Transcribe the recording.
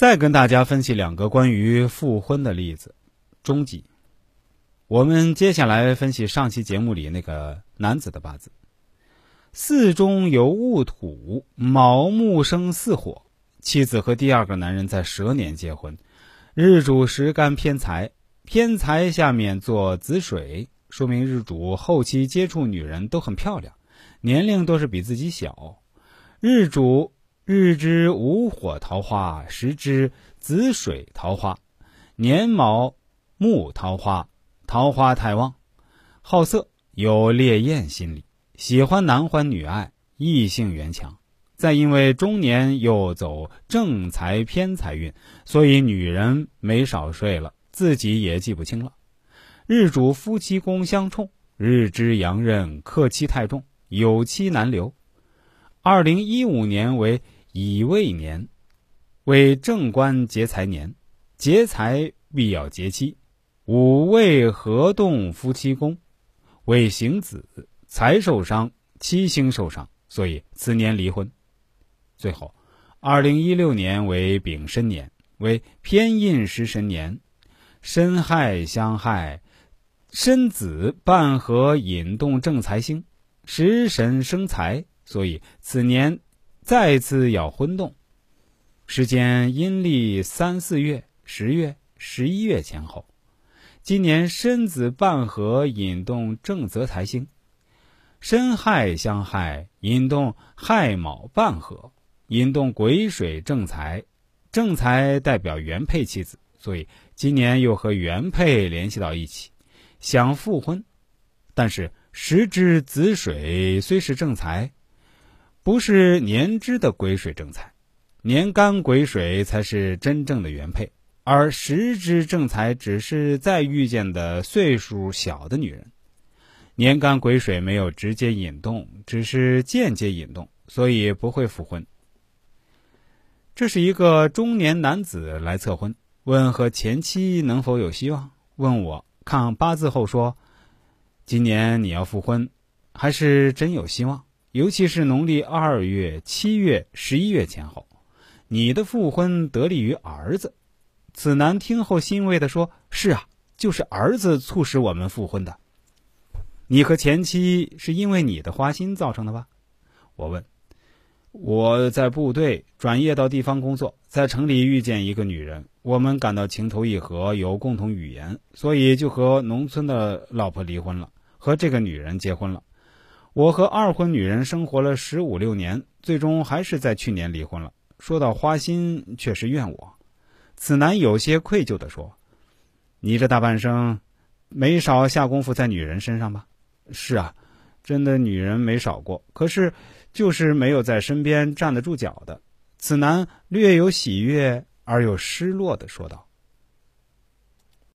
再跟大家分析两个关于复婚的例子，终极。我们接下来分析上期节目里那个男子的八字：巳中有戊土，卯木生巳火。妻子和第二个男人在蛇年结婚，日主时干偏财，偏财下面做子水，说明日主后期接触女人都很漂亮，年龄都是比自己小。日主。日之午火桃花，时之子水桃花，年卯木桃花，桃花太旺，好色，有烈焰心理，喜欢男欢女爱，异性缘强。再因为中年又走正财偏财运，所以女人没少睡了，自己也记不清了。日主夫妻宫相冲，日之阳刃克妻太重，有妻难留。二零一五年为。乙未年为正官劫财年，劫财必要劫妻。五位合动夫妻宫为行子，财受伤，妻星受伤，所以此年离婚。最后，二零一六年为丙申年，为偏印食神年，申亥相害，申子半合引动正财星，食神生财，所以此年。再次要婚动，时间阴历三四月、十月、十一月前后。今年申子半合引动正泽财星，申亥相害引动亥卯半合，引动癸水正财。正财代表原配妻子，所以今年又和原配联系到一起，想复婚。但是时之子水虽是正财。不是年支的癸水正财，年干癸水才是真正的原配，而时支正财只是再遇见的岁数小的女人。年干癸水没有直接引动，只是间接引动，所以不会复婚。这是一个中年男子来测婚，问和前妻能否有希望？问我看八字后说，今年你要复婚，还是真有希望？尤其是农历二月、七月、十一月前后，你的复婚得利于儿子。此男听后欣慰的说：“是啊，就是儿子促使我们复婚的。你和前妻是因为你的花心造成的吧？”我问：“我在部队转业到地方工作，在城里遇见一个女人，我们感到情投意合，有共同语言，所以就和农村的老婆离婚了，和这个女人结婚了。”我和二婚女人生活了十五六年，最终还是在去年离婚了。说到花心，却是怨我。此男有些愧疚地说：“你这大半生，没少下功夫在女人身上吧？”“是啊，真的女人没少过，可是就是没有在身边站得住脚的。”此男略有喜悦而又失落地说道。